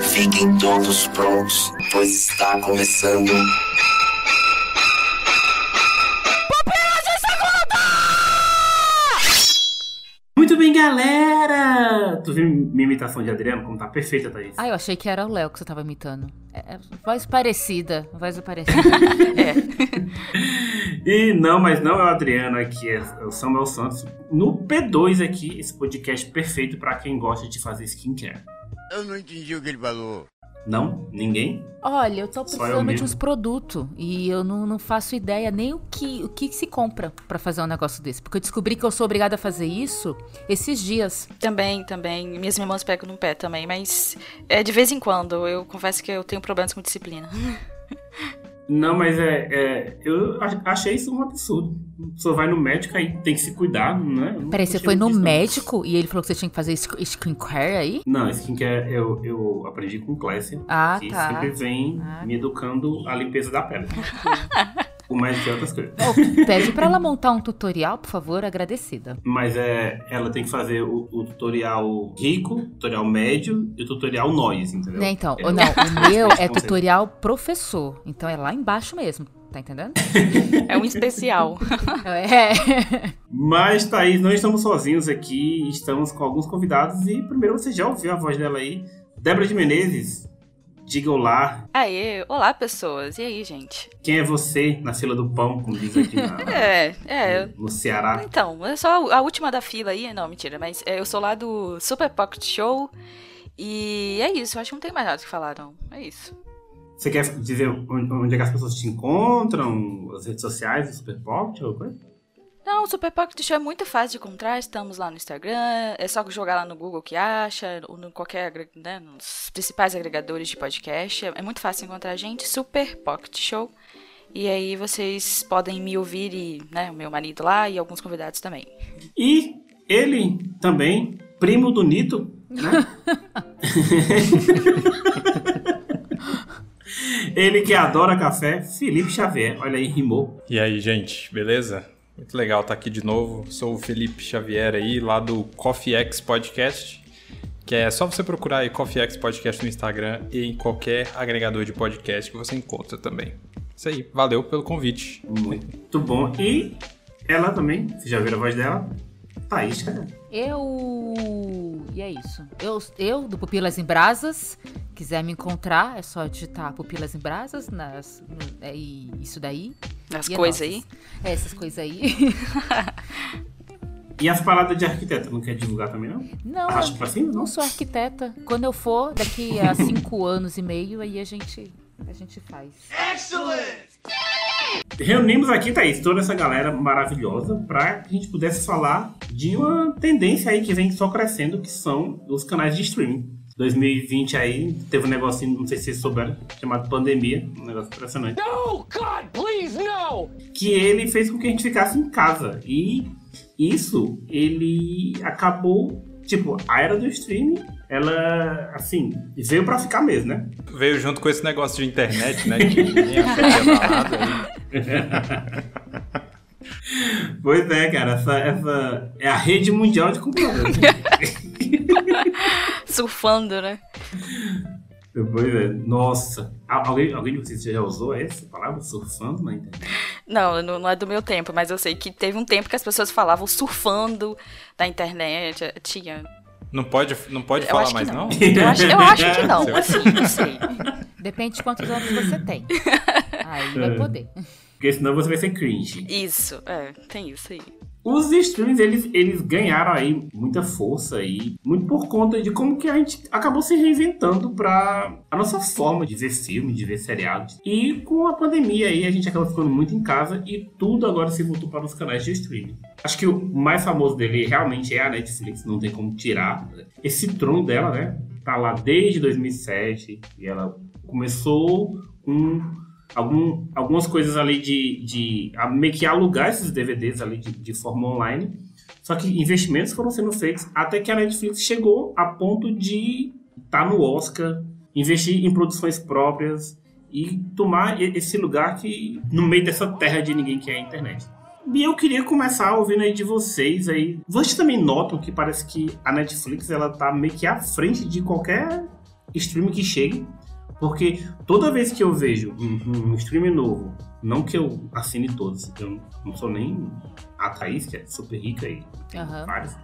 Fiquem todos prontos, pois está começando. Galera! Tu viu minha imitação de Adriano? Como tá perfeita, Thaís? Ah, eu achei que era o Léo que você tava imitando. É, é voz parecida, voz parecida. é. E não, mas não é o Adriano aqui, é o Samuel Santos. No P2 aqui, esse podcast perfeito pra quem gosta de fazer skincare. Eu não entendi o que ele falou. Não? Ninguém? Olha, eu tô Só eu precisando de uns produtos e eu não, não faço ideia nem o que, o que se compra pra fazer um negócio desse. Porque eu descobri que eu sou obrigada a fazer isso esses dias. Também, também. Minhas irmãs pegam no pé também, mas é de vez em quando. Eu confesso que eu tenho problemas com disciplina. Não, mas é, é- Eu ach- achei isso um absurdo. Pessoa vai no médico aí tem que se cuidar, né? Peraí, você foi no não. médico e ele falou que você tinha que fazer sk- skincare aí? Não, skincare eu, eu aprendi com Clécia. Ah, que tá. sempre vem Ah. me educando a limpeza da pele. Com mais que outras coisas. Ô, pede pra ela montar um tutorial, por favor, agradecida. Mas é, ela tem que fazer o, o tutorial rico, o tutorial médio e o tutorial noise, entendeu? Né, então, É, não, o meu é tutorial professor. Então é lá embaixo mesmo, tá entendendo? É um especial. É. Mas, Thaís, não estamos sozinhos aqui, estamos com alguns convidados e primeiro você já ouviu a voz dela aí. Débora de Menezes, diga olá. Aê, olá pessoas. E aí, gente? Quem é você na fila do pão, como diz aqui na- É, é. no Ceará? Então, eu sou a última da fila aí. Não, mentira, mas é, eu sou lá do Super Pocket Show. E é isso, eu acho que não tem mais nada que falar, não. É isso. Você quer dizer onde onde é que as pessoas te encontram? As redes sociais do Super Pocket ou coisa? Não, o Super Pocket Show é muito fácil de encontrar. Estamos lá no Instagram. É só jogar lá no Google que acha, ou no qualquer, né, nos principais agregadores de podcast. É é muito fácil encontrar a gente. Super Pocket Show. E aí vocês podem me ouvir e, né, o meu marido lá e alguns convidados também. E ele também, primo do Nito, né? ele que adora café, Felipe Xavier. Olha aí, rimou. E aí, gente, beleza? Muito legal estar aqui de novo. Sou o Felipe Xavier aí, lá do Coffee X Podcast, que é só você procurar aí Coffee X Podcast no Instagram e em qualquer agregador de podcast que você encontra também. Isso aí, valeu pelo convite. Muito bom. E ela também, vocês já viram a voz dela? Thaís, cara. Eu. E é isso. Eu, eu do Pupilas em Brasas. Quiser me encontrar, é só digitar Pupilas em Brasas. Nas, no- é, e isso daí. As é coisas aí. É, essas coisas aí. E as paradas de arquiteto, não quer divulgar também, não? Não, Arrasta pra cima, eu não? não sou arquiteta. Quando eu for, daqui a cinco anos e meio, aí a gente, a gente faz. Reunimos aqui, Thaís, toda essa galera maravilhosa para que a gente pudesse falar de uma tendência aí que vem só crescendo, que são os canais de streaming. 2020 aí teve um negocinho, não sei se vocês souberam, chamado pandemia, um negócio impressionante. No, God, please, no! Que ele fez com que a gente ficasse em casa. E isso, ele acabou, tipo, a era do streaming, ela, assim, veio para ficar mesmo, né? Veio junto com esse negócio de internet, né? Que ninguém achou que ia dar nada aí. Pois é, cara, essa, essa é a rede mundial de computadores. Surfando, né? Pois é, nossa. Al- Alguém, alguém de vocês já usou essa palavra, surfando na internet? Não, não, é do meu tempo, mas eu sei que teve um tempo que as pessoas falavam surfando na internet. eh, Tinha. Não pode, não pode Eu falar mais, não. não? Eu acho, eu acho que não, assim, não sei. Depende de quantos anos você tem. Aí vai poder. Porque senão você vai ser cringe. Isso, é, tem isso aí. Os streams, eles, eles ganharam aí muita força aí, muito por conta de como que a gente acabou se reinventando pra a nossa forma de ver filme, de ver seriados. E com a pandemia aí, a gente acabou ficando muito em casa e tudo agora se voltou para os canais de streaming. Acho que o mais famoso dele realmente é a Netflix, não tem como tirar. Esse trono dela, né, tá lá desde 2007 e ela começou com algum, algumas coisas ali de, de a- meio que alugar esses DVDs ali de, de forma online. Só que investimentos foram sendo feitos até que a Netflix chegou a ponto de estar no Oscar, investir em produções próprias e tomar esse lugar que no meio dessa terra de ninguém que é a internet. E eu queria começar ouvindo aí de vocês aí. Vocês também notam que parece que a Netflix ela tá meio que à frente de qualquer stream que chegue. Porque toda vez que eu vejo um, um stream novo, não que eu assine todos, eu não sou nem a Thaís, que é super rica e tem Aham. vários.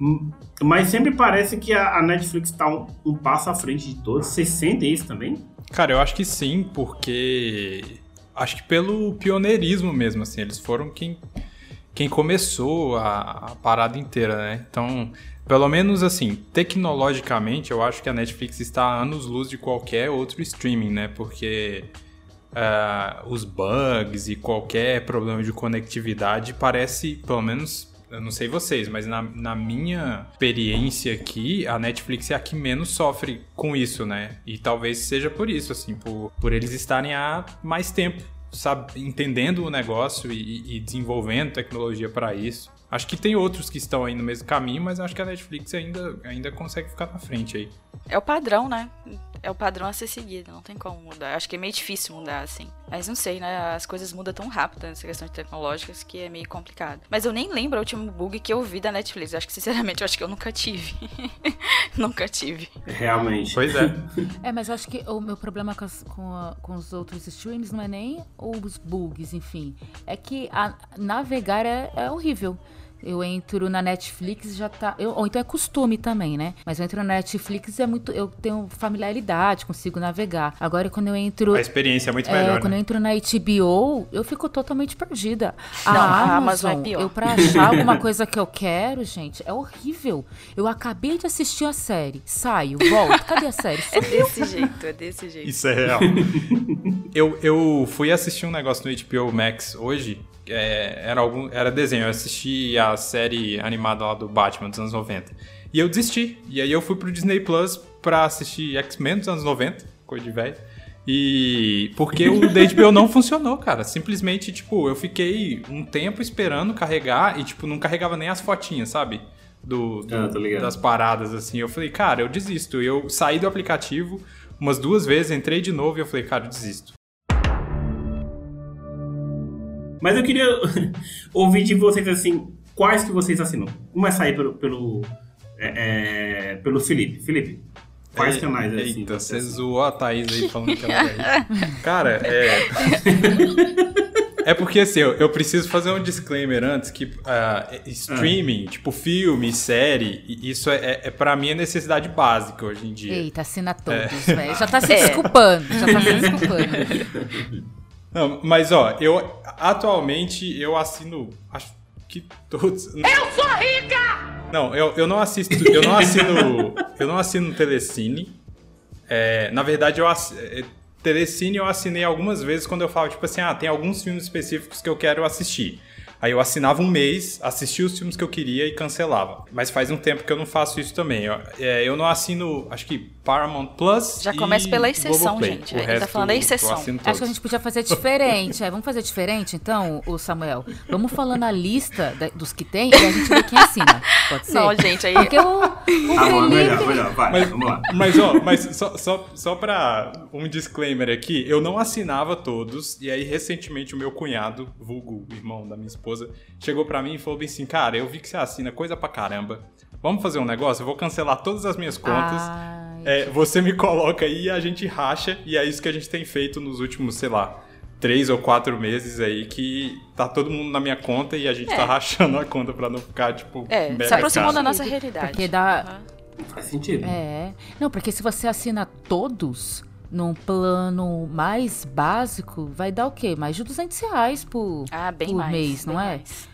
Hum, Mas sempre parece que a, a Netflix tá um, um passo à frente de todos. Vocês sentem isso também? Cara, eu acho que sim, porque acho que pelo pioneirismo mesmo, assim, eles foram quem, quem começou a, a parada inteira, né? Então, pelo menos assim, tecnologicamente, eu acho que a Netflix está a anos-luz de qualquer outro streaming, né? Porque ah, os bugs e qualquer problema de conectividade parece, pelo menos, eu não sei vocês, mas na, na minha experiência aqui, a Netflix é a que menos sofre com isso, né? E talvez seja por isso, assim, por, por eles estarem há mais tempo, sabe, entendendo o negócio e, e desenvolvendo tecnologia para isso. Acho que tem outros que estão aí no mesmo caminho, mas acho que a Netflix ainda, ainda consegue ficar na frente aí. É o padrão, né? É o padrão a ser seguido, não tem como mudar. Acho que é meio difícil mudar, assim. Mas não sei, né? As coisas mudam tão rápido nessa questão de tecnológicas que é meio complicado. Mas eu nem lembro o último bug que eu vi da Netflix. Acho que, sinceramente, eu acho que eu nunca tive. nunca tive. Realmente. Pois é. É, mas eu acho que o meu problema com, as- com a- com os outros streams não é nem os bugs, enfim. É que a- navegar é, é horrível. Eu entro na Netflix e já tá. eu- ou então é costume também, né? Mas eu entro na Netflix e é muito. Eu tenho familiaridade, consigo navegar. Agora, quando eu entro. A experiência é muito É, melhor, quando né? eu entro na HBO, eu fico totalmente perdida. A, Não, a Amazon, Amazon é pior. eu pra achar alguma coisa que eu quero, gente, é horrível. Eu acabei de assistir a série, saio, volto, cadê a série? É desse jeito, é desse jeito. Isso é real. eu, eu fui assistir um negócio no HBO Max hoje. É, era, algum, era desenho. Eu assisti a série animada lá do Batman dos anos 90. E eu desisti. E aí eu fui pro Disney Plus pra assistir X-Men dos anos 90, coisa de velho. E porque o da HBO não funcionou, cara. Simplesmente, tipo, eu fiquei um tempo esperando carregar e, tipo, não carregava nem as fotinhas, sabe? Do, do- Ah, das paradas, assim. Eu falei, cara, eu desisto. E eu saí do aplicativo umas duas vezes, entrei de novo e eu falei, cara, eu desisto. Mas eu queria ouvir de vocês assim, quais que vocês assinam? Começar aí pelo pelo, é, é, pelo Felipe. Felipe, quais Ei- canais assim? Eita, você você zoou a Thaís aí falando que ela é. Cara, é. É porque assim, eu, eu preciso fazer um disclaimer antes que ah, streaming, tipo filme, série, isso é, é, é para mim é necessidade básica hoje em dia. Eita, assina todos, É. velho. Já tá se É. desculpando, já tá se desculpando. Não, mas ó, eu atualmente eu assino acho que todos. Eu sou rica! Não, eu, eu não assisto, eu não assino, eu não assino Telecine. É, na verdade, eu ass, é, Telecine eu assinei algumas vezes quando eu falo tipo assim, ah, tem alguns filmes específicos que eu quero assistir. Aí eu assinava um mês, assistia os filmes que eu queria e cancelava. Mas faz um tempo que eu não faço isso também. Eu, é, eu não assino, acho que Paramount Plus. Já começa pela exceção, Globoplay. gente. O Ele tá falando da exceção. Acho que a todos. gente podia fazer diferente. É, vamos fazer diferente, então, o Samuel? Vamos falando a lista da- dos que tem e a gente vê quem assina. Pode ser? Não, gente, aí. Porque o, o Ah, bom, Felipe... melhor, melhor, vai, Mas, vamos lá. mas, ó, mas só, só, só pra um disclaimer aqui, eu não assinava todos, e aí recentemente o meu cunhado, vulgo irmão da minha esposa, chegou pra mim e falou bem assim, cara, eu vi que você assina coisa pra caramba, vamos fazer um negócio? Eu vou cancelar todas as minhas contas, É, você me coloca aí e a gente racha, e é isso que a gente tem feito nos últimos, sei lá, três ou quatro meses aí, que tá todo mundo na minha conta e a gente tá É. rachando a conta pra não ficar, tipo, É, se aproximou da nossa realidade. Porque dá... Aham. Faz sentido. É. Não, porque se você assina todos num plano mais básico, vai dar o quê? Mais de 200 reais por, Ah, bem por mais. mês, bem não é? mais.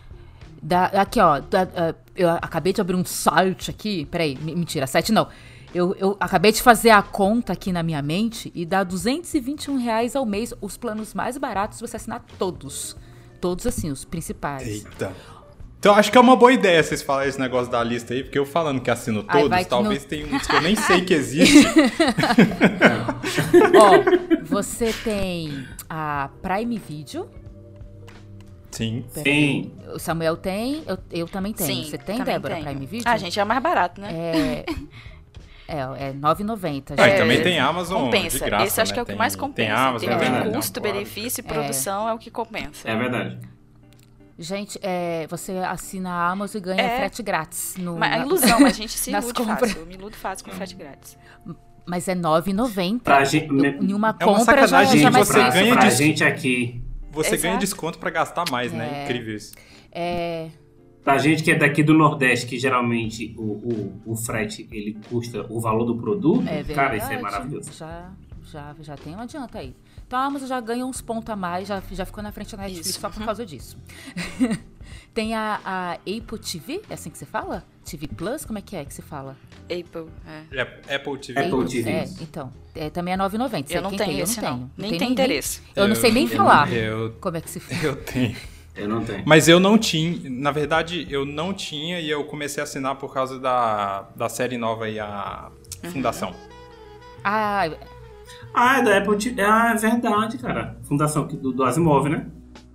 Dá, aqui, ó. dá- ah, eu acabei de abrir um site aqui. Peraí, me- mentira, site não. Eu, eu acabei de fazer a conta aqui na minha mente e dá 221 reais ao mês. Os planos mais baratos você assinar todos. Todos, assim, os principais. Eita. Então acho que é uma boa ideia vocês falarem esse negócio da lista aí, porque eu falando que assino Ai, todos, que talvez não- tenha uns que eu nem sei que existe. Ó, você tem a Prime Video. Sim. Sim. O Samuel tem, eu, eu também tenho. Sim, Você tem, também Débora, tenho. Prime Video? Ah, gente, é o mais barato, né? É. É, é 9,90. Ah, e gente. também tem Amazon compensa. de graça, Esse acho né? que é o que Tem- mais Tem compensa. Amazon, Em é custo, benefício e produção é. o que compensa. É verdade. Gente, é, você assina a Amazon e ganha É. frete grátis. No, Mas a na- ilusão, mas a gente se ilude compras. fácil. Eu me iludo fácil com frete grátis. Mas é 9,90. Pra gente, Em uma É uma compra já, sacanagem, já é mais você ganha pra gente aqui, Você ganha Exato. desconto pra gastar mais, né? Incrível isso. É, pra gente que é daqui do Nordeste, que geralmente o, o, o frete ele custa o valor do produto, é cara, isso é maravilhoso. Já, já, já tem um adianta aí. Então a Amazon já ganha uns pontos a mais, já, já ficou na frente da Netflix Isso. só por causa disso. tem a, a Apple TV, é assim que se fala? TV Plus? Como é que é que se fala? Apple, é. É Apple TV. Apple TV. É, então. É, também é 9,90. Eu não tenho tem, eu não não. tenho. Nem tenho tem interesse. Eu, não sei nem eu- falar Eu, como é que se fala. eu tenho. Eu não tenho. Mas eu não tinha, na verdade, eu não tinha e eu comecei a assinar por causa da, da série nova aí, a Fundação. Ah, Ah, é da Apple TV. Ah, é verdade, cara. Fundação do, do Asimov, né?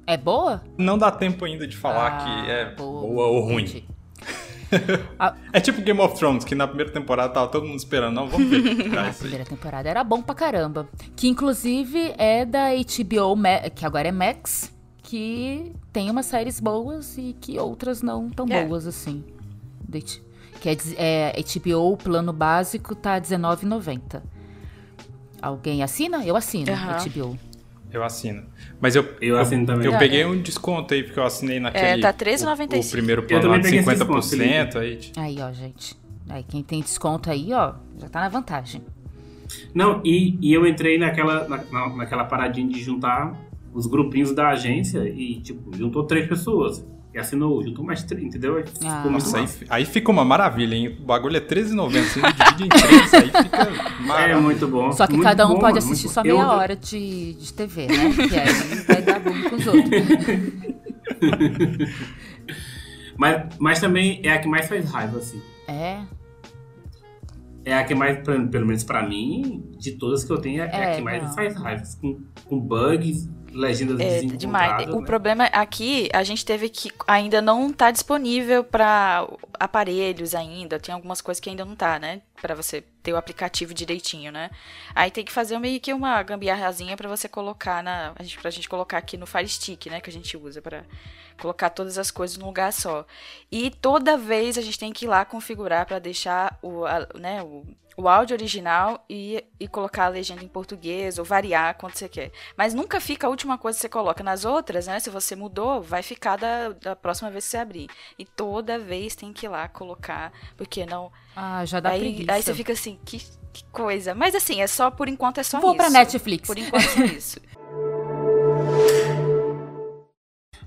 é boa? Não dá tempo ainda de falar Ah, que é boa. boa, ou ruim. É tipo Game of Thrones, que na primeira temporada tava todo mundo esperando. Não, vamos ver. A isso aí. primeira temporada era bom pra caramba. Que inclusive é da HBO, que agora é Max, que tem umas séries boas e que outras não tão É. boas assim. Que é, é HBO, plano básico, tá R$19,90. Alguém assina? Eu assino Aham. HBO. Eu assino. Mas eu, Eu assino também. Eu Ah, peguei é. um desconto aí, porque eu assinei naquele. tá o, R$13,95. o primeiro plano lá de peguei esse desconto, 50%. Aí, Aí, ó, gente. Aí, quem tem desconto aí, ó, já tá na vantagem. Não, e, e eu entrei naquela, na, na- naquela paradinha de juntar os grupinhos da agência e, tipo, juntou três pessoas. E assinou, juntou mais três, entendeu? Ah. Nossa, aí, aí fica uma maravilha, hein? O bagulho é R$13,90. Você divide em três, aí fica É maravilhoso. muito bom. Só que muito cada um bom, pode mano, assistir muito só bom. Eu- meia hora de, de TV, né? Que aí vai dar bom com os outros. Mas, mas também é a que mais faz raiva, assim. É, É a que mais, pelo menos pra mim, de todas que eu tenho, é, é a É, que mais não. faz raiva. Com, com bugs, legendas É demais. O né? problema aqui, a gente teve que ainda não tá disponível para aparelhos ainda. Tem algumas coisas que ainda não tá, né? Pra você ter o aplicativo direitinho, né? Aí tem que fazer meio que uma gambiarrazinha pra você colocar na, a gente, pra gente colocar aqui no Fire Stick, né, que a gente usa pra colocar todas as coisas num lugar só. E toda vez a gente tem que ir lá configurar pra deixar o, a- né, o, o áudio original e, e colocar a legenda em português ou variar quando você quer. Mas nunca fica a última coisa que você coloca. Nas outras, né? Se você mudou, vai ficar da, da próxima vez que você abrir. E toda vez tem que ir lá colocar, porque não. Ah, já dá Aí, preguiça. aí você fica assim, que, que coisa. Mas assim, é só por enquanto é só Vou isso. pra Netflix. Por enquanto é isso.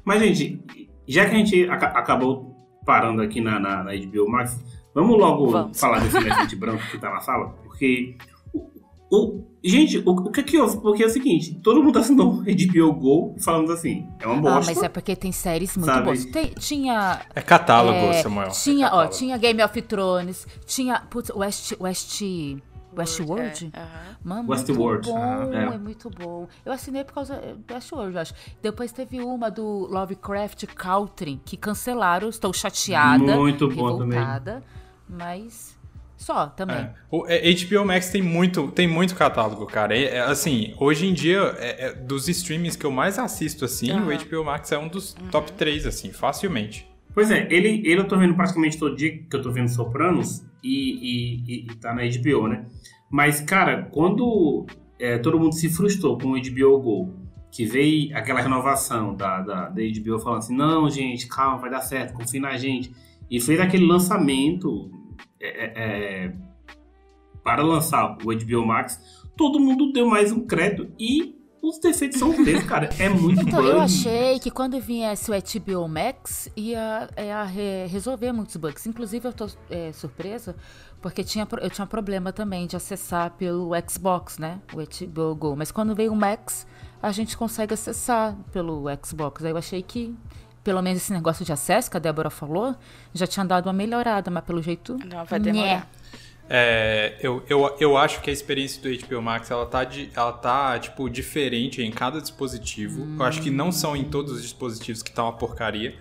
Mas, gente, já que a gente aca- acabou parando aqui na, na, na HBO Max, vamos logo Vamos. falar desse elefante branco que tá na sala? Porque. O, gente, o, o que que houve? Porque é o seguinte: todo mundo assinou HBO Go falando assim, é uma Ah, bosta. mas é porque tem séries muito Sabe? boas. Tem- tinha. É catálogo, é, Samuel. Tinha, é ó, catálogo. tinha Game of Thrones, tinha. Putz, West. West. Westworld? É, aham. Mano, Westworld, muito bom, ah, é. é. muito bom. Eu assinei por causa do Westworld, eu acho. Depois teve uma do Lovecraft Country, que cancelaram. Estou chateada, Muito bom também. Mas só, também. É. O é, HBO Max tem muito, tem muito catálogo, cara. É, é, assim, hoje em dia, é- é, dos streamings que eu mais assisto, assim, Aham. o HBO Max é um dos top 3, assim, facilmente. Pois é, ele, ele eu tô vendo praticamente todo dia que eu tô vendo Sopranos e, e, e- e tá na HBO, né? Mas, cara, quando é, todo mundo se frustrou com o HBO Go, que veio aquela renovação da, da, da HBO falando assim, não, gente, calma, vai dar certo, confia na gente. E fez aquele lançamento é, é, é, para lançar o HBO Max, todo mundo deu mais um crédito e os defeitos são mesmos, cara. É muito Então, bug. eu achei que quando viesse o HBO Max, ia, ia re- resolver muitos bugs. Inclusive, eu tô é, surpresa, porque tinha, eu tinha problema também de acessar pelo Xbox, né? O HBO Go. Mas quando veio o Max, a gente consegue acessar pelo Xbox. Aí eu achei que, pelo menos esse negócio de acesso que a Débora falou, já tinha dado uma melhorada, mas pelo jeito. Não, vai demorar. É, eu, eu, eu acho que a experiência do HBO Max ela tá, de, ela tá tipo, diferente em cada dispositivo. Eu acho que não são em todos os dispositivos que tá uma porcaria,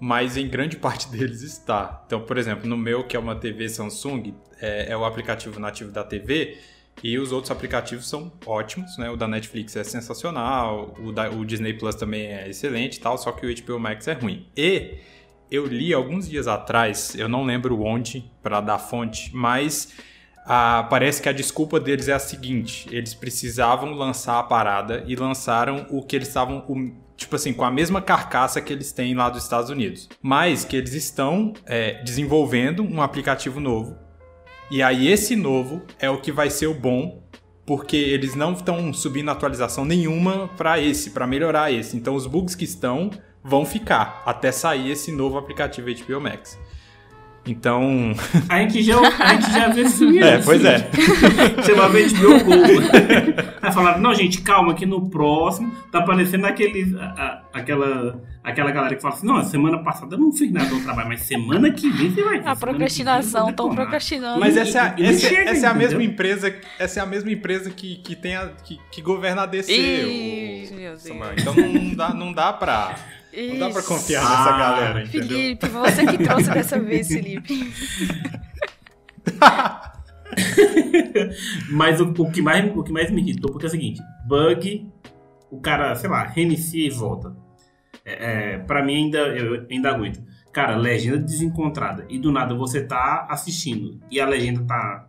mas em grande parte deles está. Então, por exemplo, no meu, que é uma TV Samsung, é, é o aplicativo nativo da TV. E os outros aplicativos são ótimos, né? O da Netflix é sensacional, o, da, o Disney Plus também é excelente e tal, só que o HBO Max é ruim. E eu li alguns dias atrás, eu não lembro onde para dar fonte, mas ah, parece que a desculpa deles é a seguinte: eles precisavam lançar a parada e lançaram o que eles estavam, tipo assim, com a mesma carcaça que eles têm lá dos Estados Unidos, mas que eles estão é, desenvolvendo um aplicativo novo. E aí esse novo é o que vai ser o bom, porque eles não estão subindo atualização nenhuma para esse, para melhorar esse. Então os bugs que estão vão ficar até sair esse novo aplicativo HBO Max. Então, A gente já, a gente já esse filme é, pois é. Você vai ver HBO Go. Aí falaram, não, gente, calma, que no próximo tá aparecendo aquele, a- a- aquela, aquela galera que fala assim, não, semana passada eu não fiz nada no trabalho, mas semana que vem você vai ver. A procrastinação, estão detonar." procrastinando. Mas essa é E- essa, chega, essa é a mesma empresa, essa é a mesma empresa que, que tem a, que, que governa a DC. Ih, o- meu Deus. Então não dá, não dá pra, não dá pra confiar nessa Ah, galera, entendeu? Felipe, você que trouxe dessa vez, Felipe. Mas o, o que mais, o que mais me irritou, porque é o seguinte, bug, o cara, sei lá, reinicia e volta. É, é, pra mim ainda, eu ainda aguento. Cara, legenda desencontrada. E do nada você tá assistindo e a legenda tá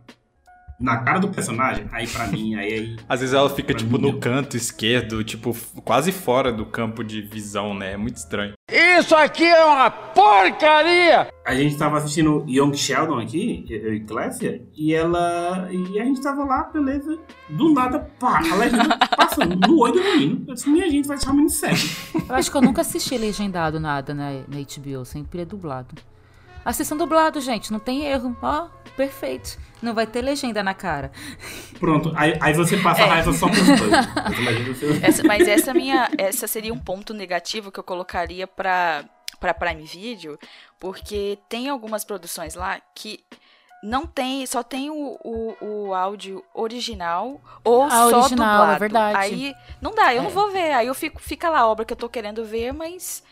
na cara do personagem, aí pra mim, aí, aí Às vezes ela fica, tipo, mim, no canto esquerdo, tipo, quase fora do campo de visão, né? É muito estranho. Isso aqui é uma porcaria! A gente tava assistindo Young Sheldon aqui, eu e Clécia, e ela. E a gente tava lá, beleza. Do nada, pá, a legenda passando no olho do menino. Eu disse, minha gente vai deixar o menino cego. Eu acho que eu nunca assisti legendado nada na, na HBO, sempre é dublado. Assistam dublado, gente, não tem erro. Ó, perfeito. Não vai ter legenda na cara. Pronto, aí, aí você passa É. a raiva só você- Essa- mas essa minha, essa seria um ponto negativo que eu colocaria pra para Prime Video, porque tem algumas produções lá que não tem, só tem o, o, o áudio original ou Ah, só original, dublado. é verdade. Aí não dá, eu não É. vou ver. Aí eu fico, fica lá a obra que eu tô querendo ver, mas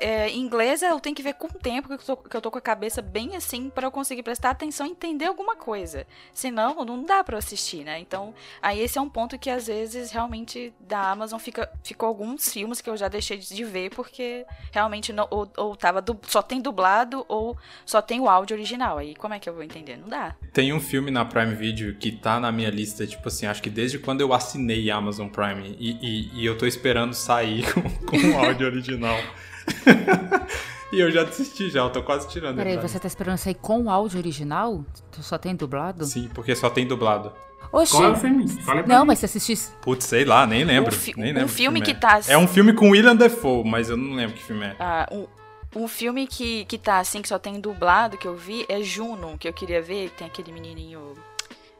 é, em inglês eu tenho que ver com o tempo que eu tô, que eu tô com a cabeça bem assim pra eu conseguir prestar atenção e entender alguma coisa. Senão não dá eu assistir, né? Então, aí esse é um ponto que às vezes realmente da Amazon fica ficou alguns filmes que eu já deixei de ver porque realmente não ou, ou tava du- só tem dublado ou só tem o áudio original. Aí como é que eu vou entender? Não dá. Tem um filme na Prime Video que tá na minha lista, tipo assim, acho que desde quando eu assinei a Amazon Prime e, e- e eu tô esperando sair com, com o áudio original. e eu já desisti já, eu tô quase tirando. Peraí, você tá esperando sair com o áudio original? Tu Só tem dublado? Sim, porque só tem dublado. Oxi. Qual é o filme? Não, mim. mas você assistisse. Putz, sei lá, nem lembro. Um fi- nem um lembro filme que que tá- É. é um filme com William Defoe, mas eu não lembro que filme é. Ah, um, um filme que, que tá assim, que só tem dublado, que eu vi, é Juno, que eu queria ver, tem aquele menininho.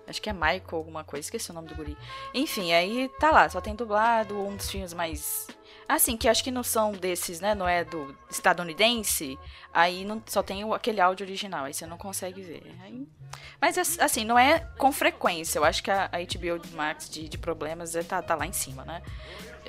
Acho que é Michael alguma coisa, esqueci o nome do guri. Enfim, aí tá lá, só tem dublado, um dos filmes mais. Assim, que acho que não são desses, né? Não é do estadunidense. Aí não, só tem o- aquele áudio original, aí você não consegue ver. Aí- mas ass- assim, não é com frequência. Eu acho que a, a HBO Max de, de problemas é, tá, tá lá em cima, né?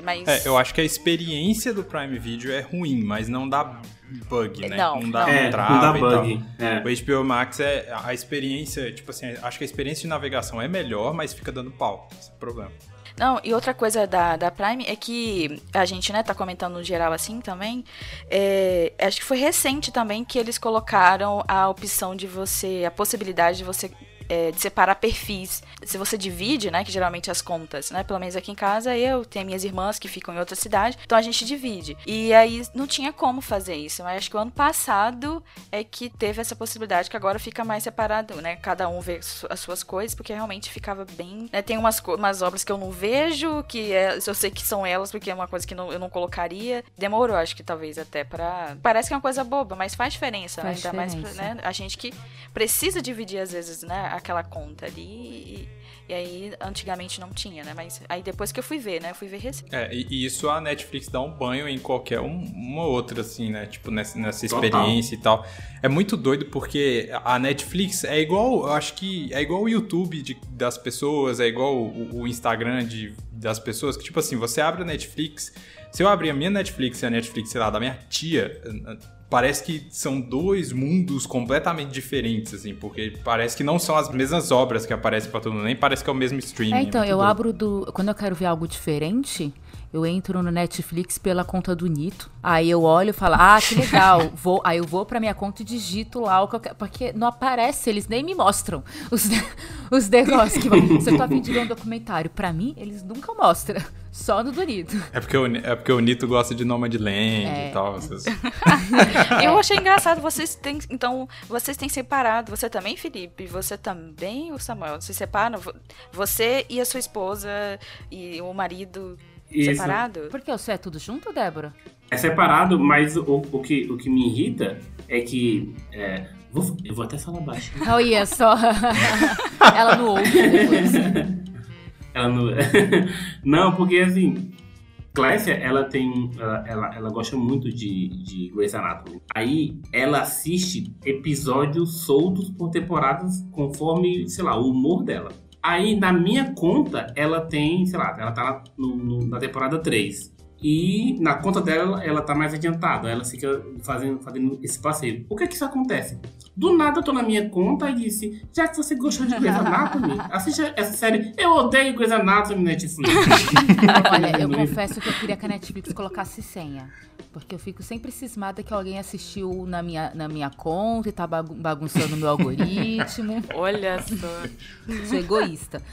Mas. É, eu acho que a experiência do Prime Video é ruim, mas não dá bug, né? Não, dá não. É, trava não dá bug. É. O HBO Max é a experiência, tipo assim, acho que a experiência de navegação é melhor, mas fica dando pau. Esse é o problema. Não, e outra coisa da, da Prime é que a gente, né, tá comentando no geral assim também. é, acho que foi recente também que eles colocaram a opção de você, a possibilidade de você é, de separar perfis. Se você divide, né, que geralmente as contas, né, pelo menos aqui em casa eu tenho minhas irmãs que ficam em outra cidade, então a gente divide. E aí não tinha como fazer isso, mas acho que o ano passado é que teve essa possibilidade que agora fica mais separado, né, cada um vê as suas coisas, porque realmente ficava bem, né, tem umas, umas obras que eu não vejo, que é, eu sei que são elas, porque é uma coisa que não- eu não colocaria. Demorou, acho que talvez até pra... Parece que é uma coisa boba, mas faz diferença, né? Faz ainda mais pra, diferença. né, a gente que precisa dividir às vezes, né, aquela conta ali. E, e aí, antigamente não tinha, né? Mas aí depois que eu fui ver, né? Eu fui ver recente. É, e, e isso a Netflix dá um banho em qualquer um, uma outra, assim, né? Tipo, nessa, nessa Total. experiência e tal. É muito doido porque a Netflix é igual, eu acho que é igual o YouTube de- das pessoas, é igual o, o Instagram de, das pessoas, que tipo assim, você abre a Netflix, se eu abrir a minha Netflix e a Netflix, sei lá, da minha tia, parece que são dois mundos completamente diferentes, assim, porque parece que não são as mesmas obras que aparecem pra todo mundo, nem parece que é o mesmo streaming. É, então, muito eu abro do. Quando eu quero ver algo diferente, eu entro no Netflix pela conta do Nito. Aí eu olho e falo, ah, que legal. vou, aí eu vou pra minha conta e digito lá o que eu quero. Porque não aparece, eles nem me mostram os, os negócios que vão. Se eu tô de ver um documentário, pra mim, eles nunca mostram. Só no do Nito. É porque, o, é porque o Nito gosta de Nomadland É. e tal. Essas... Eu achei engraçado, vocês têm. Então, vocês têm separado. Você também, Felipe? Você também, o Samuel? Vocês separam? Vo- Você e a sua esposa e o marido Isso. separado? Porque você é tudo junto, Débora? É separado, mas o, o, que, o que me irrita é que. é, vou- eu vou até falar baixo. Olha só. Ela não ouve depois. Ela não. não, porque assim. Clécia, ela tem. Ela, ela, ela gosta muito de, de Grey's Anatomy. Aí ela assiste episódios soltos por temporadas conforme, sei lá, o humor dela. Aí na minha conta, ela tem, sei lá, ela tá no- no- na temporada 3. E na conta dela, ela tá mais adiantada. Ela fica fazendo, fazendo esse passeio. O que é que isso acontece? Do nada eu tô na minha conta e disse: Já que você gostou de Grey's Anatomy, assiste essa série. Eu odeio Grey's Anatomy Netflix. Olha, eu confesso que eu queria que a Netflix colocasse senha. Porque eu fico sempre cismada que alguém assistiu na minha, na minha conta e tá bagu- bagunçando o meu algoritmo. Olha só. Sou egoísta.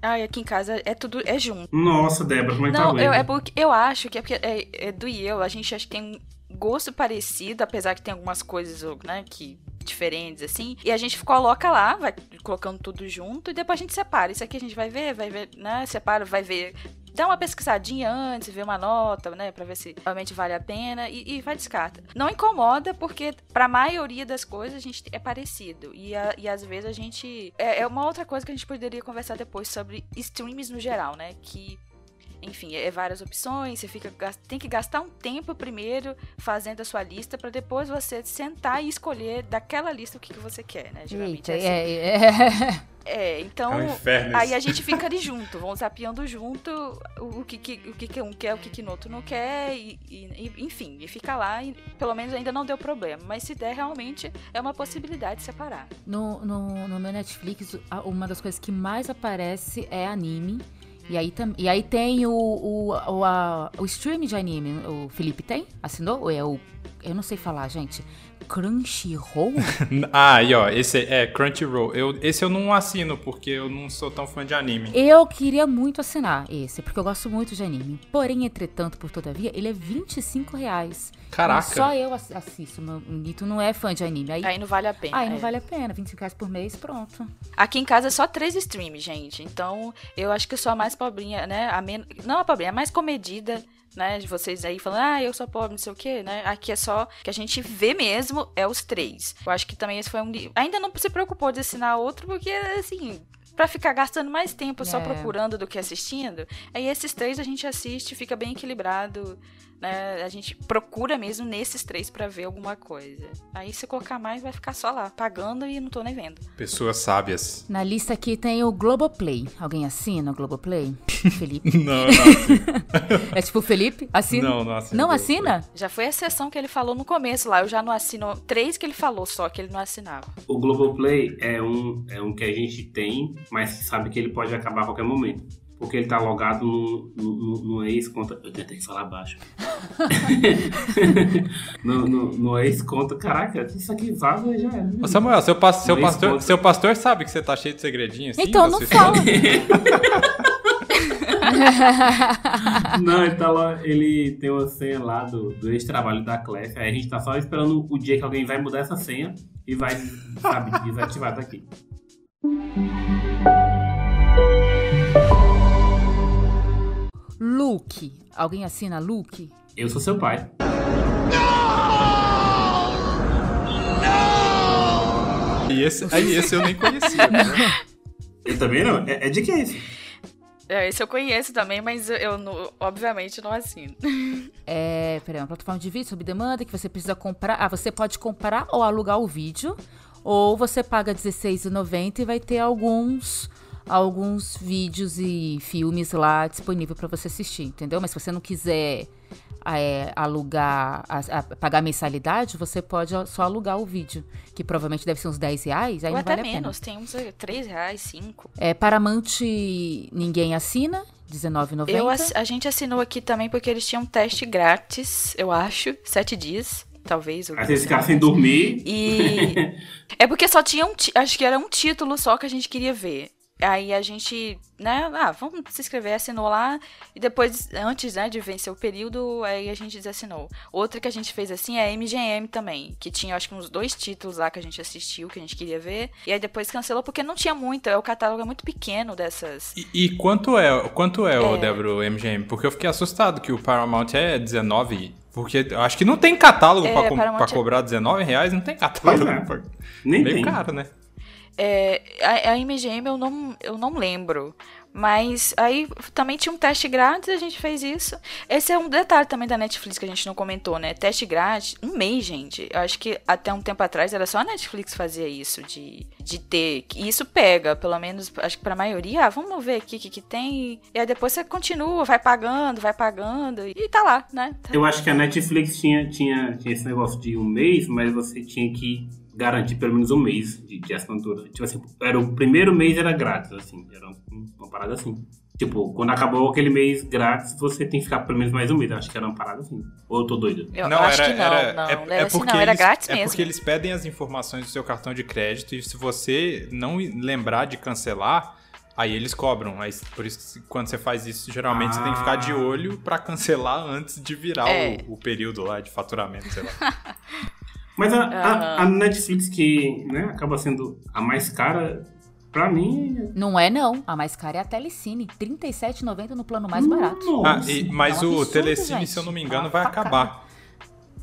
Ai, aqui em casa é tudo. É junto. Nossa, Débora, como é que tá Não, eu, doido? é porque eu acho que é porque é, é do e eu, a gente acho que tem um gosto parecido, apesar que tem algumas coisas, né, que diferentes assim. E a gente coloca lá, vai colocando tudo junto e depois a gente separa. Isso aqui a gente vai ver, vai ver, né, separa, vai ver dá uma pesquisadinha antes, vê uma nota, né, pra ver se realmente vale a pena e, e vai descarta. Não incomoda porque pra maioria das coisas a gente é parecido e, a- e às vezes a gente é, é uma outra coisa que a gente poderia conversar depois sobre streams no geral, né, que enfim, é várias opções, você fica tem que gastar um tempo primeiro fazendo a sua lista pra depois você sentar e escolher daquela lista o que, que você quer, né? Geralmente Eita, é assim. é, é. É, então É um inferno aí a gente fica ali junto, vão zapeando junto o, que, que- o que, que um quer, o que, que no outro não quer, e, e- enfim, e fica lá, e pelo menos ainda não deu problema. Mas se der, realmente é uma possibilidade de separar. No, no, no meu Netflix, uma das coisas que mais aparece é anime. E aí, e aí tem o, o, o, a- o stream de anime. O Felipe tem? Assinou? Ou é o. Eu não sei falar, gente. Crunchyroll? Ah, aí ó, esse é Crunchyroll. Eu, esse eu não assino porque eu não sou tão fã de anime. Eu queria muito assinar esse, porque eu gosto muito de anime. Porém, entretanto, por todavia, ele é 25 reais. Caraca. Então, só eu ass- assisto. Meu Nito não é fã de anime. Aí, Aí não vale a pena. aí não é. vale a pena. 25 reais por mês, pronto. Aqui em casa é só três streams, gente. Então, eu acho que eu sou a mais pobrinha, né? A men... Não a pobrinha, a mais comedida, né? De vocês aí falando, ah, eu sou pobre, não sei o quê, né? Aqui é só que a gente vê mesmo, é os três. Eu acho que também esse foi um. li- Ainda não se preocupou de assinar outro, porque, assim. Pra ficar gastando mais tempo só É. procurando do que assistindo. Aí esses três a gente assiste, fica bem equilibrado. Né? A gente procura mesmo nesses três pra ver alguma coisa. Aí se colocar mais, vai ficar só lá, pagando e não tô nem vendo. Pessoas sábias. Na lista aqui tem o Globoplay. Alguém assina o Globoplay? Felipe. Não, não assino. É tipo o Felipe? Assina? Não, não assino Não assina? Já foi a sessão que ele falou no começo lá. Eu já não assino. Três que ele falou só, que ele não assinava. O Globoplay é um, é um que a gente tem, mas que sabe que ele pode acabar a qualquer momento. Porque ele tá logado no, no, no, no ex-conta. Eu tentei falar baixo. no, no, no ex-conta. Caraca, isso aqui vaza já é. Ô, Samuel, seu, pas- seu pastor, seu pastor sabe que você tá cheio de segredinhos? assim? Então não fala. Não, ele, tá lá, ele tem uma senha lá do, do ex-trabalho da Clef. Aí a gente tá só esperando o dia que alguém vai mudar essa senha e vai, sabe, desativar daqui. Luke. Alguém assina Luke? Eu sou seu pai. E esse, aí esse eu nem conhecia. né? Eu também não. É, é de que é esse? É, esse eu conheço também, mas eu, eu não- obviamente não assino. É, peraí, uma plataforma de vídeo sob demanda que você precisa comprar. Ah, você pode comprar ou alugar o vídeo, ou você paga R$16,90 e vai ter alguns alguns vídeos e filmes lá disponível para você assistir, entendeu? Mas se você não quiser é, alugar, a- a- pagar mensalidade, você pode só alugar o vídeo, que provavelmente deve ser uns 10 reais, aí Ou não até vale menos, tem uns eh, 3 reais, 5. É, Paramount ninguém assina, R$19,90. Eu, ass- a gente assinou aqui também porque eles tinham um teste grátis, eu acho, 7 dias, talvez. vocês duas ficaram sem dormir. E é porque só tinha um, acho que era um título só que a gente queria ver. Aí a gente, né, ah, vamos se inscrever, assinou lá, e depois, antes, né, de vencer o período, aí a gente desassinou. Outra que a gente fez assim é a MGM também, que tinha, acho que uns dois títulos lá que a gente assistiu, que a gente queria ver, e aí depois cancelou porque não tinha muito, é o catálogo é muito pequeno dessas. E, e quanto é, quanto é, o É. Débora, o MGM? Porque eu fiquei assustado que o Paramount é 19. Porque eu acho que não tem catálogo É, pra, com- Paramount pra é- cobrar 19 reais, não tem catálogo. Pois é. pra- Nem Meio tem. caro, né? É, a, a MGM eu não, eu não lembro. Mas aí também tinha um teste grátis, a gente fez isso. Esse é um detalhe também da Netflix que a gente não comentou, né? Teste grátis, um mês, gente. Eu acho que até um tempo atrás era só a Netflix fazia isso, de, de ter. E isso pega, pelo menos, acho que pra maioria. Ah, vamos ver aqui o que, que tem. E aí depois você continua, vai pagando, vai pagando. E tá lá, né? Tá- Eu acho que a Netflix tinha, tinha, tinha esse negócio de um mês, mas você tinha que garantir pelo menos um mês de, de assinatura. Tipo assim, era o primeiro mês era grátis, assim. Era um- uma parada assim. Tipo, quando acabou aquele mês grátis, você tem que ficar pelo menos mais um mês. Eu acho que era uma parada assim. Ou eu tô doido? Eu acho que não, não. é, não é era assim, porque não, era eles, grátis é mesmo. porque eles pedem as informações do seu cartão de crédito e se você não lembrar de cancelar, aí eles cobram. Aí, por isso que quando você faz isso, geralmente você tem que ficar de Ah. olho pra cancelar antes de virar É. o, o período lá de faturamento, sei lá. Mas a, a- a Netflix, que né, acaba sendo a mais cara, pra mim. Não é, não. A mais cara é a Telecine. R$ 37,90 no plano mais barato. Ah, Nossa. e- mas é um o absurdo, Telecine, gente. se eu não me engano, uma vai acabar.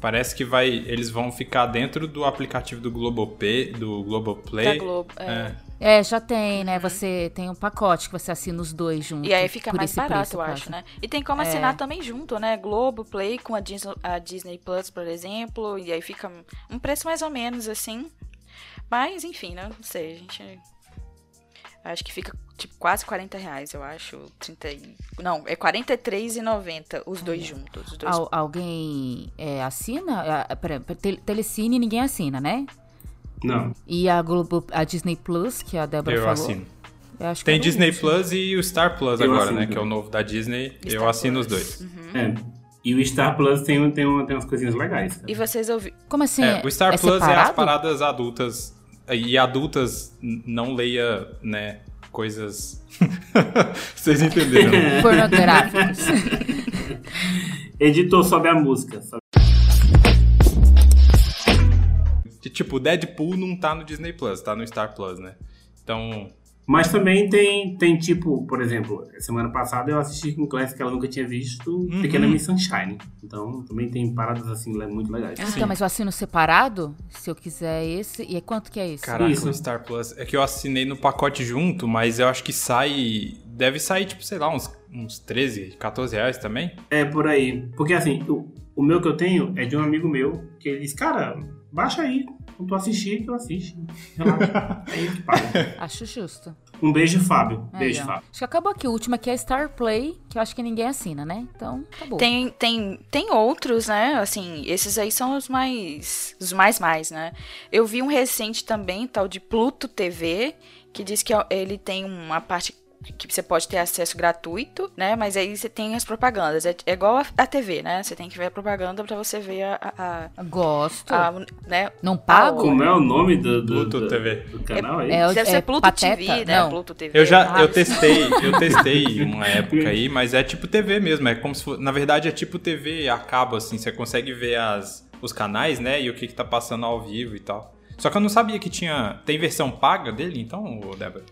Parece que vai, eles vão ficar dentro do aplicativo do Globopay, do Globoplay. Da Globo. é. É. É, já tem, né? Você tem um pacote que você assina os dois juntos. E aí fica por mais esse barato, preço, eu acho, né? E tem como assinar também junto, né? Globo, Play com a Disney, a Disney Plus, por exemplo. E aí fica um preço mais ou menos assim. Mas, enfim, né? Não sei, a gente. Acho que fica tipo quase 40 reais, eu acho. 30 e... Não, é R$ 43,90 os dois juntos. Os dois Al- alguém é, assina? Ah, pera, pera, Te- Telecine ninguém assina, né? Não. E a Globo, a Disney Plus, que a Débora Eu falou. assino. eu acho que Tem Disney isso. Plus e o Star Plus Eu agora, assino né? Que é o novo da Disney. eu Star assino os Plus. dois. É. E o Star Plus tem, tem, tem umas coisinhas legais. cara. E vocês ouviram. Como assim? É, o Star é Plus é as separado? paradas adultas. E adultas não leia, né, coisas. Vocês entenderam? né? Pornográficos. Editor sobe a música. Que, tipo, Deadpool não tá no Disney Plus, tá no Star Plus, né? Então. Mas também tem, tem tipo, por exemplo, semana passada eu assisti com Classic que ela nunca tinha visto Pequena Miss Sunshine. Então também tem paradas assim muito legais. Então, mas eu assino separado, se eu quiser esse. E quanto que é esse? Caraca, Isso. o Star Plus. É que eu assinei no pacote junto, mas eu acho que sai. Deve sair, tipo, sei lá, uns, uns 13, 14 reais também. É por aí. Porque assim, o, o meu que eu tenho é de um amigo meu que ele disse, cara, baixa aí. Quando tu assistir, tu assiste. Relaxa. aí que paga. Acho justo. Um beijo, Fábio. Aí, Beijo, ó. Fábio. Acho que acabou aqui. O último aqui é Star Play, que eu acho que ninguém assina, né? Então, acabou. Tem, tem, tem outros, né? Assim, esses aí são os mais. Os mais mais, né? Eu vi um recente também, tal de Pluto TV, que diz que ele tem uma parte que você pode ter acesso gratuito, né? Mas aí você tem as propagandas. É, é igual a, a TV, né? Você tem que ver a propaganda pra você ver a. a, Gosto. né? Não pago? Como é o nome do, do, Pluto do- TV. do canal aí? É o- Deve ser Pluto Pateta? TV, né? Não. Pluto TV. Eu já Ah, eu testei, eu testei uma época aí, mas é tipo TV mesmo, é como se fosse, na verdade é tipo TV a cabo assim, você consegue ver as os canais, né, e o que que tá passando ao vivo e tal. Só que eu não sabia que tinha tem versão paga dele, então, Débora.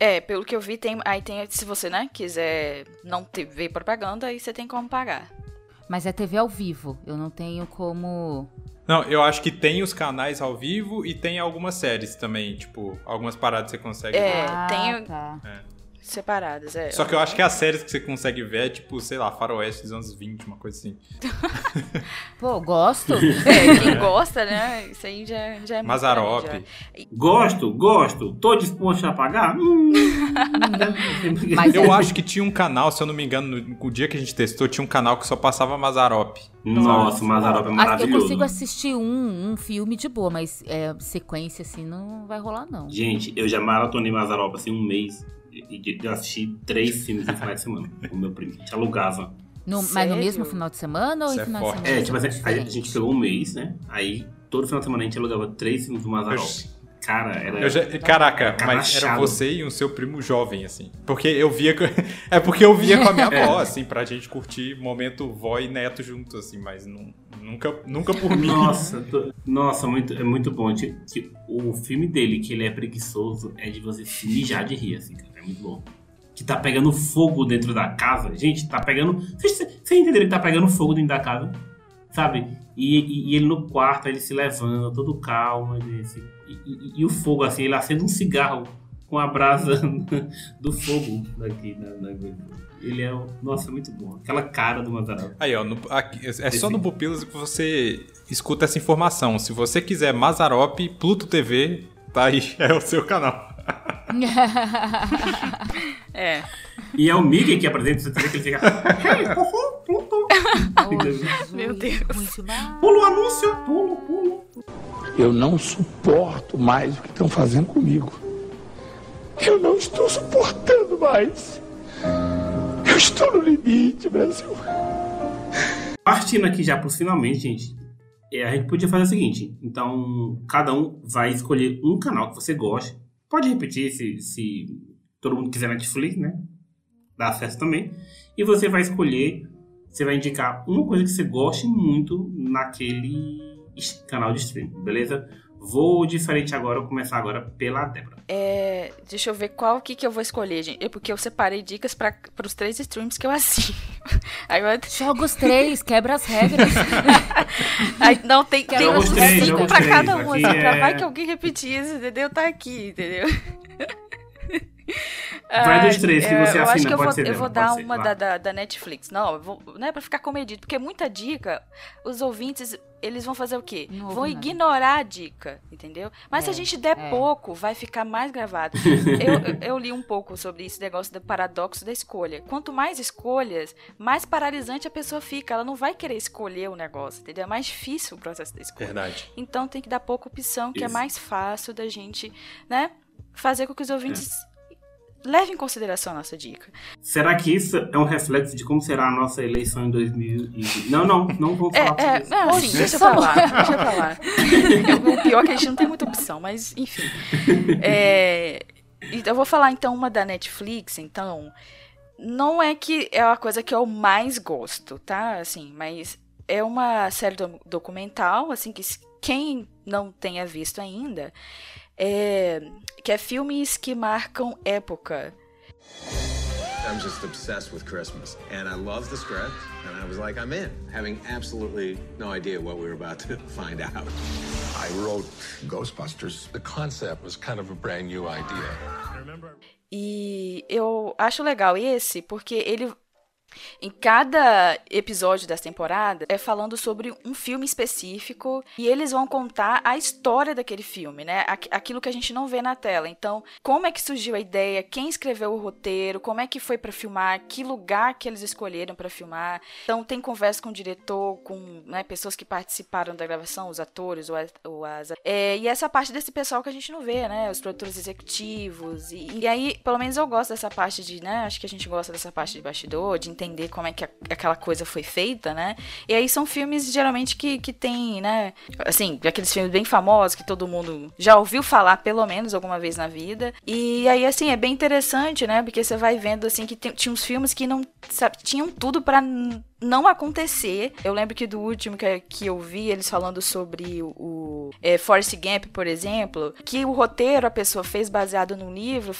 É, pelo que eu vi, tem, aí tem. Se você, né, quiser não ter, ver propaganda, aí você tem como pagar. Mas é TV ao vivo. Eu não tenho como. Não, eu acho que tem os canais ao vivo e tem algumas séries também, tipo, algumas paradas que você consegue É, ver. ah, tem- tá. Separadas, é. Só que eu acho que as séries que você consegue ver é tipo, sei lá, Faroeste dos anos 20, uma coisa assim. Pô, gosto. É, quem gosta, né? Isso aí já, já é muito Mazarop. grande, Gosto, gosto. Tô disposto a pagar? Hum. Mas Eu é- acho que tinha um canal, se eu não me engano, no o dia que a gente testou, tinha um canal que só passava Mazarop. Nossa, Mazarop é Ah, Eu maravilhoso. consigo assistir um, um filme de boa, mas é, sequência assim não vai rolar, não. Gente, eu já maratonei Mazarop assim um mês. E eu assisti três filmes no final de semana. O meu primo. A gente alugava. No- mas no mesmo final de semana ou Isso em é final forte. de semana? É, tipo assim, a, a gente pegou um mês, né? Aí todo final de semana a gente alugava três filmes do Mazarop. Cara, era. Eu já- caraca, Cara mas era você e o seu primo jovem, assim. Porque eu via. com- É porque eu via com a minha avó, assim, pra gente curtir momento vó e neto junto, assim, mas não- nunca, nunca por mim. Nossa, tô- nossa, muito, é muito bom. Tipo, que o filme dele, que ele é preguiçoso, é de você se mijar de rir, assim, cara. É muito bom. Que tá pegando fogo dentro da casa. Gente, tá pegando. Vocês, entenderam que tá pegando fogo dentro da casa? Sabe? E, e- e ele no quarto, ele se levanta, todo calmo. ele e, e- o fogo, assim, ele acende um cigarro com a brasa do fogo daqui. Na, na- ele é. Nossa, muito bom. Aquela cara do Mazarop. Aí, ó, no- aqui- é só no Pupilas que você escuta essa informação. Se você quiser Mazarop, Pluto TV, tá aí, é o seu canal. É. E é o Mickey que apresenta, você que ele fica. Hey, Pluto. Oh, Jesus, Meu Deus. Pula o anúncio, pulo, pulo. Eu não suporto mais o que estão fazendo comigo. Eu não estou suportando mais. Eu estou no limite, Brasil. Partindo aqui já pros finalmente, gente. é, a gente podia fazer o seguinte. Então, cada um vai escolher um canal que você goste. Pode repetir se, se todo mundo quiser Netflix, né? Dá acesso também. E você vai escolher, você vai indicar uma coisa que você goste muito naquele canal de stream, beleza? Vou diferente agora, vou começar agora pela Débora. É, deixa eu ver qual que, que eu vou escolher, gente. É porque eu separei dicas para os três streams que eu assino. Aí, eu, Joga os três, quebra as regras. aí não tem, uns três, cinco pra três. cada um, assim, pra é- vai que alguém repetir isso, entendeu? Tá aqui, entendeu? Vai dos três que é, você eu acho assina, que eu vou, ser, eu vou dar uma da, da, da Netflix. Não, eu vou, não é pra ficar comedido, porque muita dica, os ouvintes, eles vão fazer o quê? Não vão nada. ignorar a dica, entendeu? Mas se a É, gente der é. pouco, vai ficar mais gravado. eu, eu- li um pouco sobre esse negócio do paradoxo da escolha. Quanto mais escolhas, mais paralisante a pessoa fica. Ela não vai querer escolher o negócio, entendeu? É mais difícil o processo da escolha. Verdade. Então tem que dar pouca opção, que é Isso. mais fácil da gente, né, fazer com que os ouvintes É. levem em consideração a nossa dica. Será que isso é um reflexo de como será a nossa eleição em 2020? Não, não, não vamos É, falar é, sobre isso. não, assim, deixa pra lá, deixa pra lá. o pior é que a gente não tem muita opção, mas enfim. É, então, eu vou falar então uma da Netflix, então. Não é que é a coisa que eu mais gosto, tá? Assim, mas é uma série do- documental, assim, que quem não tenha visto ainda, é, que é filmes que marcam época. I'm just obsessed with Christmas. And I love the script, and I was like, I'm in, having absolutely no idea what we were about to find out. I wrote Ghostbusters. The concept was kind of a brand new idea. E eu acho legal esse porque ele em cada episódio dessa temporada é falando sobre um filme específico e eles vão contar a história daquele filme, né? Aqu- Aquilo que a gente não vê na tela. Então, como é que surgiu a ideia? Quem escreveu o roteiro? Como é que foi pra filmar? Que lugar que eles escolheram pra filmar? Então, tem conversa com o diretor, com né, pessoas que participaram da gravação, os atores, ou as é, e essa parte desse pessoal que a gente não vê, né? Os produtores executivos. E, e aí, pelo menos eu gosto dessa parte de, né? Acho que a gente gosta dessa parte de bastidor, de entender como é que a- aquela coisa foi feita, né? E aí são filmes geralmente que, que tem, né? Assim, aqueles filmes bem famosos que todo mundo já ouviu falar pelo menos alguma vez na vida. E aí, assim, é bem interessante, né? Porque você vai vendo, assim, que tem- tinha uns filmes que não, sabe, tinham tudo pra n- não acontecer. Eu lembro que do último que, que eu vi, eles falando sobre o, o é, Forrest Gump, por exemplo, que o roteiro a pessoa fez baseado num livro,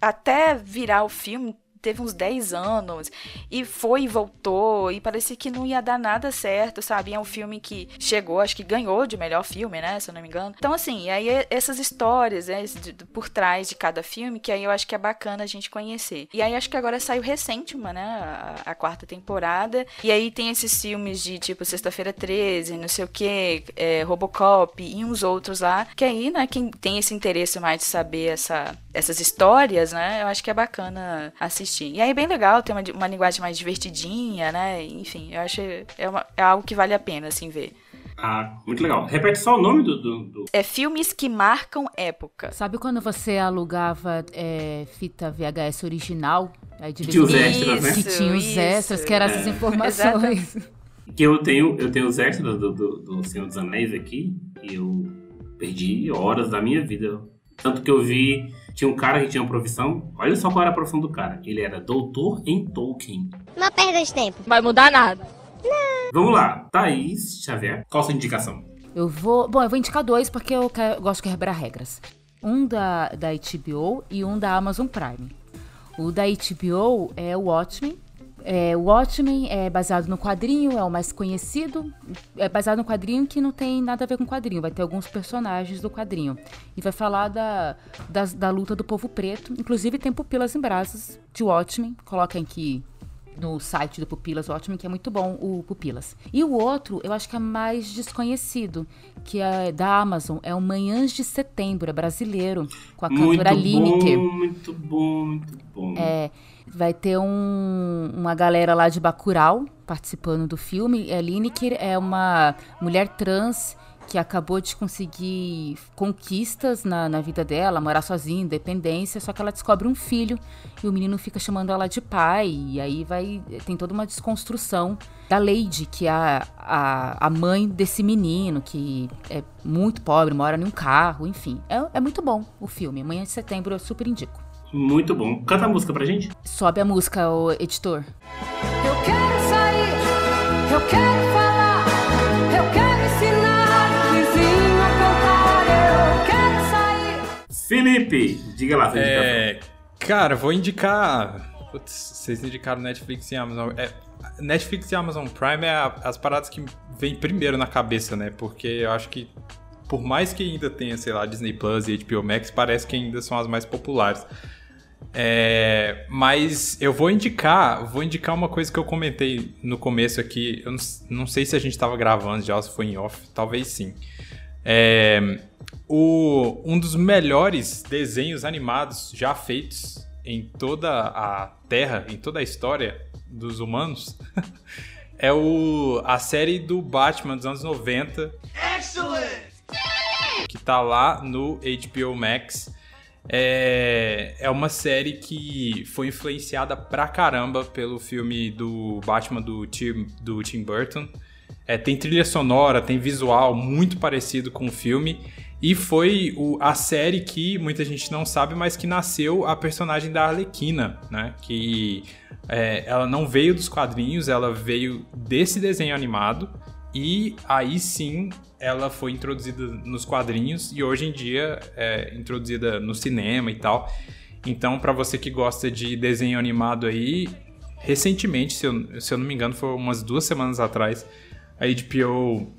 até virar o filme, teve uns 10 anos e foi e voltou e parecia que não ia dar nada certo, sabe? É um filme que chegou, acho que ganhou de melhor filme, né? Se eu não me engano. Então, assim, aí essas histórias né, por trás de cada filme, que aí eu acho que é bacana a gente conhecer. E aí acho que agora saiu recente uma, né? A, a quarta temporada. E aí tem esses filmes de tipo Sexta-feira 13, não sei o que, é, Robocop e uns outros lá. Que aí, né, quem tem esse interesse mais de saber essa, essas histórias, né? Eu acho que é bacana assistir. E aí é bem legal, tem uma, uma linguagem mais divertidinha, né? Enfim, eu acho é, uma, é algo que vale a pena, assim, ver. Ah, muito legal. Repete só o nome do, do, do... É filmes que marcam época. Sabe quando você alugava é, fita VHS original? Aí de tinha os extras, né? Que tinha os extras, que eram essas é. informações. que eu tenho, eu tenho os extras do, do, do Senhor dos Anéis aqui, e eu perdi horas da minha vida. Tanto que eu vi tinha um cara que tinha uma profissão. Olha só qual era a profissão do cara. Ele era doutor em Tolkien. Uma perda de tempo. Vai mudar nada. Não. Vamos lá. Thaís Xavier, qual a sua indicação? Eu vou. Bom, eu vou indicar dois porque eu, quero, eu gosto de quebrar regras. Um da, da HBO e um da Amazon Prime. O da HBO é o Watchmen, é, o Watchmen é baseado no quadrinho, é o mais conhecido. É baseado no quadrinho que não tem nada a ver com quadrinho. Vai ter alguns personagens do quadrinho. E vai falar da, da, da luta do povo preto. Inclusive tem Pupilas em Brasas de Watchmen. Coloquem aqui no site do Pupilas Watchmen, que é muito bom, o Pupilas. E o outro, eu acho que é mais desconhecido, que é da Amazon, é o Manhãs de Setembro, é brasileiro, com a cantora Lineker. Muito bom, muito bom. É, Vai ter um, uma galera lá de Bacurau participando do filme. A Lineker é uma mulher trans que acabou de conseguir conquistas na, na vida dela, morar sozinha, independência, só que ela descobre um filho e o menino fica chamando ela de pai, e aí vai tem toda uma desconstrução da Lady, que é a, a, a mãe desse menino, que é muito pobre, mora em um carro, enfim. É, é muito bom o filme. Amanhã de setembro eu super indico. Muito bom. Canta a música pra gente. Sobe a música, o editor. Eu quero sair, eu quero falar, eu quero ensinar vizinho a cantar, eu quero sair. Felipe, diga lá, é, Cara, vou indicar. Putz, vocês indicaram Netflix e Amazon. É, Netflix e Amazon Prime é a, as paradas que vem primeiro na cabeça, né? Porque eu acho que por mais que ainda tenha, sei lá, Disney Plus e HBO Max, parece que ainda são as mais populares. É, mas eu vou indicar, vou indicar uma coisa que eu comentei no começo aqui. Eu não, não sei se a gente estava gravando já, se foi em off, talvez sim. É, o, um dos melhores desenhos animados já feitos em toda a Terra, em toda a história dos humanos, é o, a série do Batman dos anos 90. Excellent! Que tá lá no HBO Max. É, é uma série que foi influenciada pra caramba pelo filme do Batman do Tim, do Tim Burton. É, tem trilha sonora, tem visual muito parecido com o filme. E foi o, a série que muita gente não sabe, mas que nasceu a personagem da Arlequina, né? Que é, ela não veio dos quadrinhos, ela veio desse desenho animado. E aí sim ela foi introduzida nos quadrinhos e hoje em dia é introduzida no cinema e tal. Então, para você que gosta de desenho animado aí, recentemente, se eu, se eu não me engano, foi umas duas semanas atrás, a HBO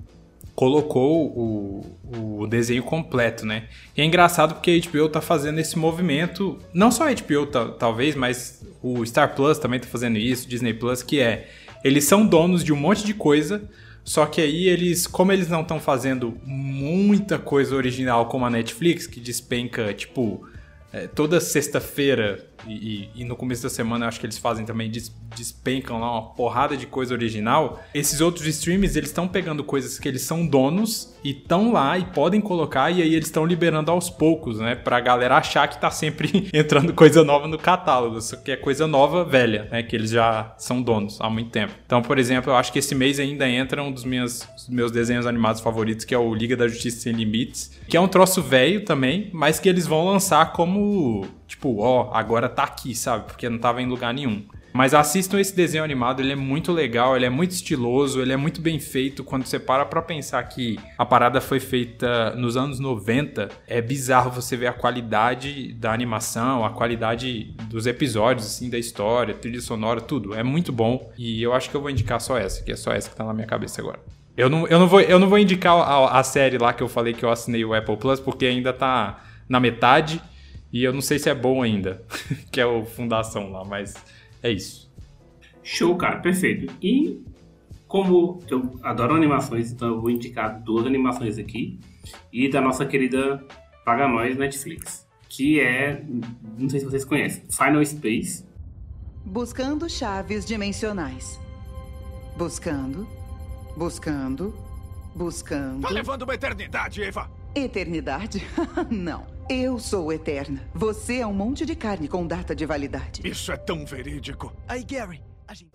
colocou o, o desenho completo, né? E é engraçado porque a HBO tá fazendo esse movimento, não só a HBO talvez, mas o Star Plus também tá fazendo isso, Disney Plus, que é eles são donos de um monte de coisa, só que aí eles, como eles não estão fazendo muita coisa original como a Netflix, que despenca, tipo, é, toda sexta-feira e, e, no começo da semana acho que eles fazem também, despencam lá uma porrada de coisa original. Esses outros streams, eles estão pegando coisas que eles são donos e estão lá e podem colocar, e aí eles estão liberando aos poucos, né? Pra galera achar que tá sempre entrando coisa nova no catálogo, só que é coisa nova, velha, né? Que eles já são donos há muito tempo. Então, por exemplo, eu acho que esse mês ainda entra um dos meus, meus desenhos animados favoritos, que é o Liga da Justiça Sem Limites, que é um troço velho também, mas que eles vão lançar como tipo, ó, agora tá aqui, sabe? Porque não tava em lugar nenhum. Mas assistam esse desenho animado, ele é muito legal, ele é muito estiloso, ele é muito bem feito. Quando você para pra pensar que a parada foi feita nos anos 90, é bizarro você ver a qualidade da animação, a qualidade dos episódios, assim, da história, trilha sonora, tudo. É muito bom. E eu acho que eu vou indicar só essa, que é só essa que tá na minha cabeça agora. Eu não, eu não, vou, eu não vou indicar a, a série lá que eu falei que eu assinei o Apple Plus, porque ainda tá na metade. E eu não sei se é bom ainda, que é o Fundação lá, mas é isso. Show, cara, perfeito. E como eu adoro animações, então eu vou indicar duas animações aqui. E da nossa querida Paga Nós Netflix. Que é, não sei se vocês conhecem, Final Space. Buscando chaves dimensionais. Buscando, buscando, buscando. Tá levando uma eternidade, Eva. Eternidade? Não. Eu sou eterna. Você é um monte de carne com data de validade. Isso é tão verídico. Aí, Gary.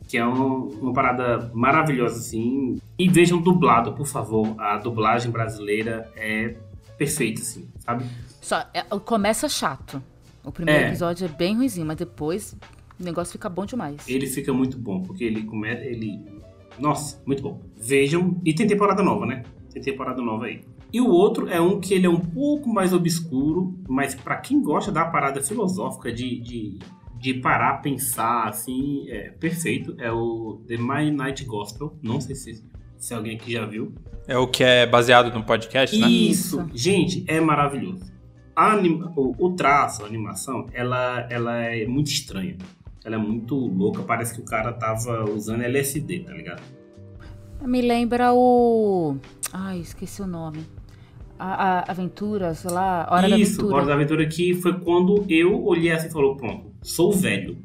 Que é um- uma parada maravilhosa, assim. E vejam dublado, por favor. A dublagem brasileira é perfeita, assim, sabe? Só, é, começa chato. O primeiro É. episódio é bem ruimzinho, mas depois o negócio fica bom demais. Ele fica muito bom, porque ele começa. Ele. Nossa, muito bom. Vejam. E tem temporada nova, né? Tem temporada nova aí. E o outro é um que ele é um pouco mais obscuro, mas pra quem gosta da parada filosófica de, de, de parar, pensar, assim, é perfeito. É o The My Night Gospel. Não sei se, se alguém aqui já viu. É o que é baseado no podcast, né? Isso. Gente, é maravilhoso. A anima- o, o traço, a animação, ela, ela é muito estranha. Ela é muito louca. Parece que o cara tava usando LSD, tá ligado? Me lembra o. Ai, esqueci o nome. A, a aventura, sei lá, Hora da Isso, Aventura. Hora da Aventura que foi quando eu olhei assim e falou, pronto, sou velho.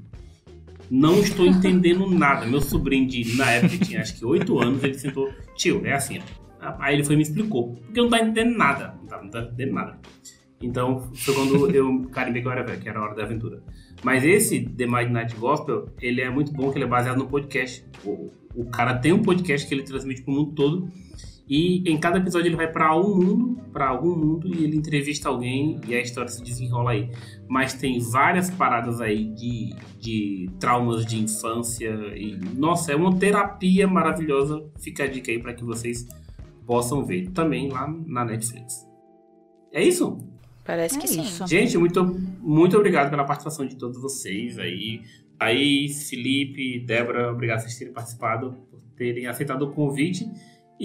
Não estou entendendo nada. Meu sobrinho, de, na época, tinha acho que 8 anos, ele sentou, tio, é assim, ó. Aí ele foi e me explicou. Porque eu não tava entendendo nada. Não tava, não tava entendendo nada. Então, foi quando eu carimbei que eu era velho, que era a Hora da Aventura. Mas esse The Midnight Gospel, ele é muito bom, que ele é baseado no podcast. O, o cara tem um podcast que ele transmite pro mundo todo. E em cada episódio ele vai pra um mundo, pra algum mundo, e ele entrevista alguém e a história se desenrola aí. Mas tem várias paradas aí de, de traumas de infância e nossa, é uma terapia maravilhosa. Fica a dica aí pra que vocês possam ver também lá na Netflix. É isso? Parece É que sim. isso. Gente, muito, muito obrigado pela participação de todos vocês aí. Thaís, Felipe, Débora, obrigado por vocês terem participado, por terem aceitado o convite.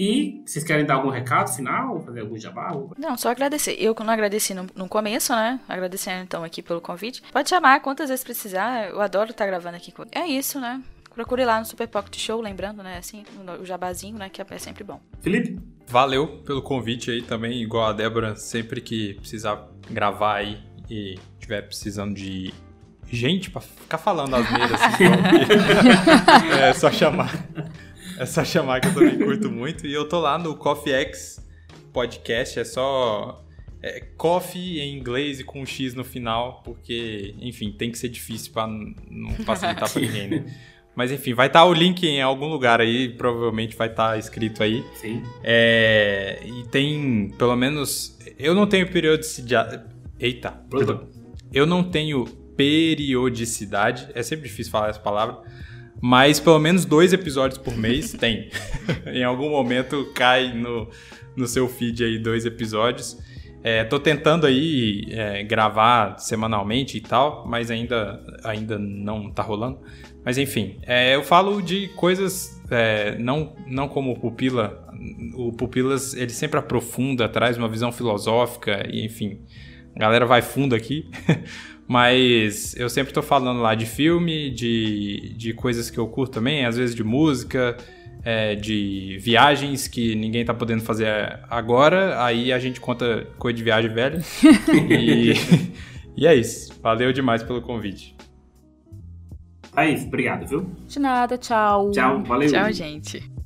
E vocês querem dar algum recado final? Fazer algum jabá? Não, só agradecer. Eu não agradeci no, no começo, né? Agradecendo então aqui pelo convite. Pode chamar quantas vezes precisar. Eu adoro estar gravando aqui com. É isso, né? Procure lá no Super Pocket Show, lembrando, né? Assim, o jabazinho, né? Que é sempre bom. Felipe? Valeu pelo convite aí também, igual a Débora, sempre que precisar gravar aí e tiver precisando de gente pra ficar falando asneira assim, igual- é só chamar. É só chamar que eu também curto muito. E eu tô lá no Coffee X Podcast, é só é, coffee em inglês e com um X no final, porque, enfim, tem que ser difícil pra n- não facilitar pra ninguém, né? Mas enfim, vai estar o link em algum lugar aí, provavelmente vai estar escrito aí. Sim. É, e tem, pelo menos, eu não tenho periodicidade. Eita, perdão. Eu não tenho periodicidade, é sempre difícil falar essa palavra, mas pelo menos dois episódios por mês tem. em algum momento cai no, no seu feed aí dois episódios. É, tô tentando aí é, gravar semanalmente e tal, mas ainda, ainda não tá rolando. Mas enfim, é, eu falo de coisas é, não, não como o Pupila. O Pupilas ele sempre aprofunda, traz uma visão filosófica e enfim, a galera vai fundo aqui. Mas eu sempre tô falando lá de filme, de, de coisas que eu curto também, às vezes de música, é, de viagens que ninguém tá podendo fazer agora. Aí a gente conta coisa de viagem velha. e, e é isso. Valeu demais pelo convite. Thaís, obrigado, viu? De nada, tchau. Tchau, valeu. Tchau, gente.